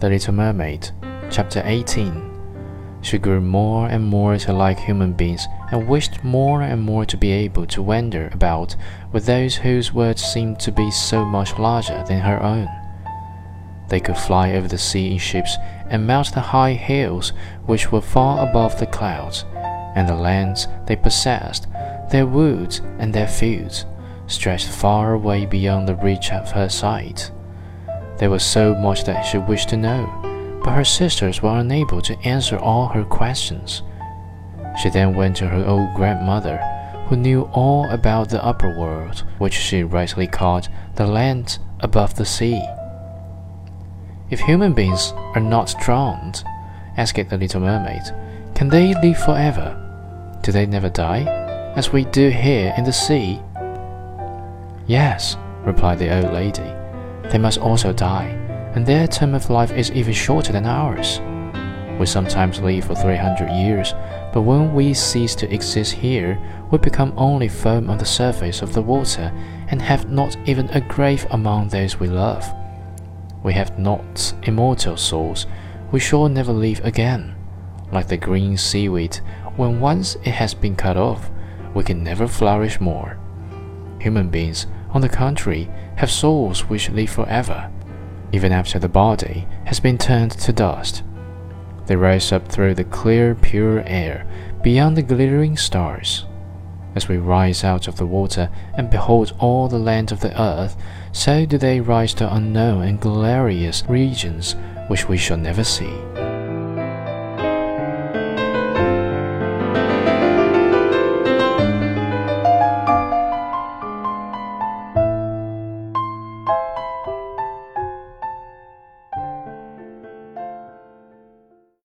The Little Mermaid, Chapter 18. She grew more and more to like human beings and wished more and more to be able to wander about with those whose worlds seemed to be so much larger than her own. They could fly over the sea in ships and mount the high hills which were far above the clouds, and the lands they possessed, their woods and their fields, stretched far away beyond the reach of her sight. There was so much that she wished to know, but her sisters were unable to answer all her questions. She then went to her old grandmother, who knew all about the upper world, which she rightly called the land above the sea. If human beings are not drowned, asked the little mermaid, can they live forever? Do they never die, as we do here in the sea? Yes, replied the old lady. They must also die, and their term of life is even shorter than ours. We sometimes live for 300 years, but when we cease to exist here, we become only foam on the surface of the water and have not even a grave among those we love. We have not immortal souls, we shall never live again. Like the green seaweed, when once it has been cut off, we can never flourish more. Human beings, on the contrary, have souls which live forever, even after the body has been turned to dust. They rise up through the clear, pure air, beyond the glittering stars. As we rise out of the water and behold all the land of the earth, so do they rise to unknown and glorious regions which we shall never see.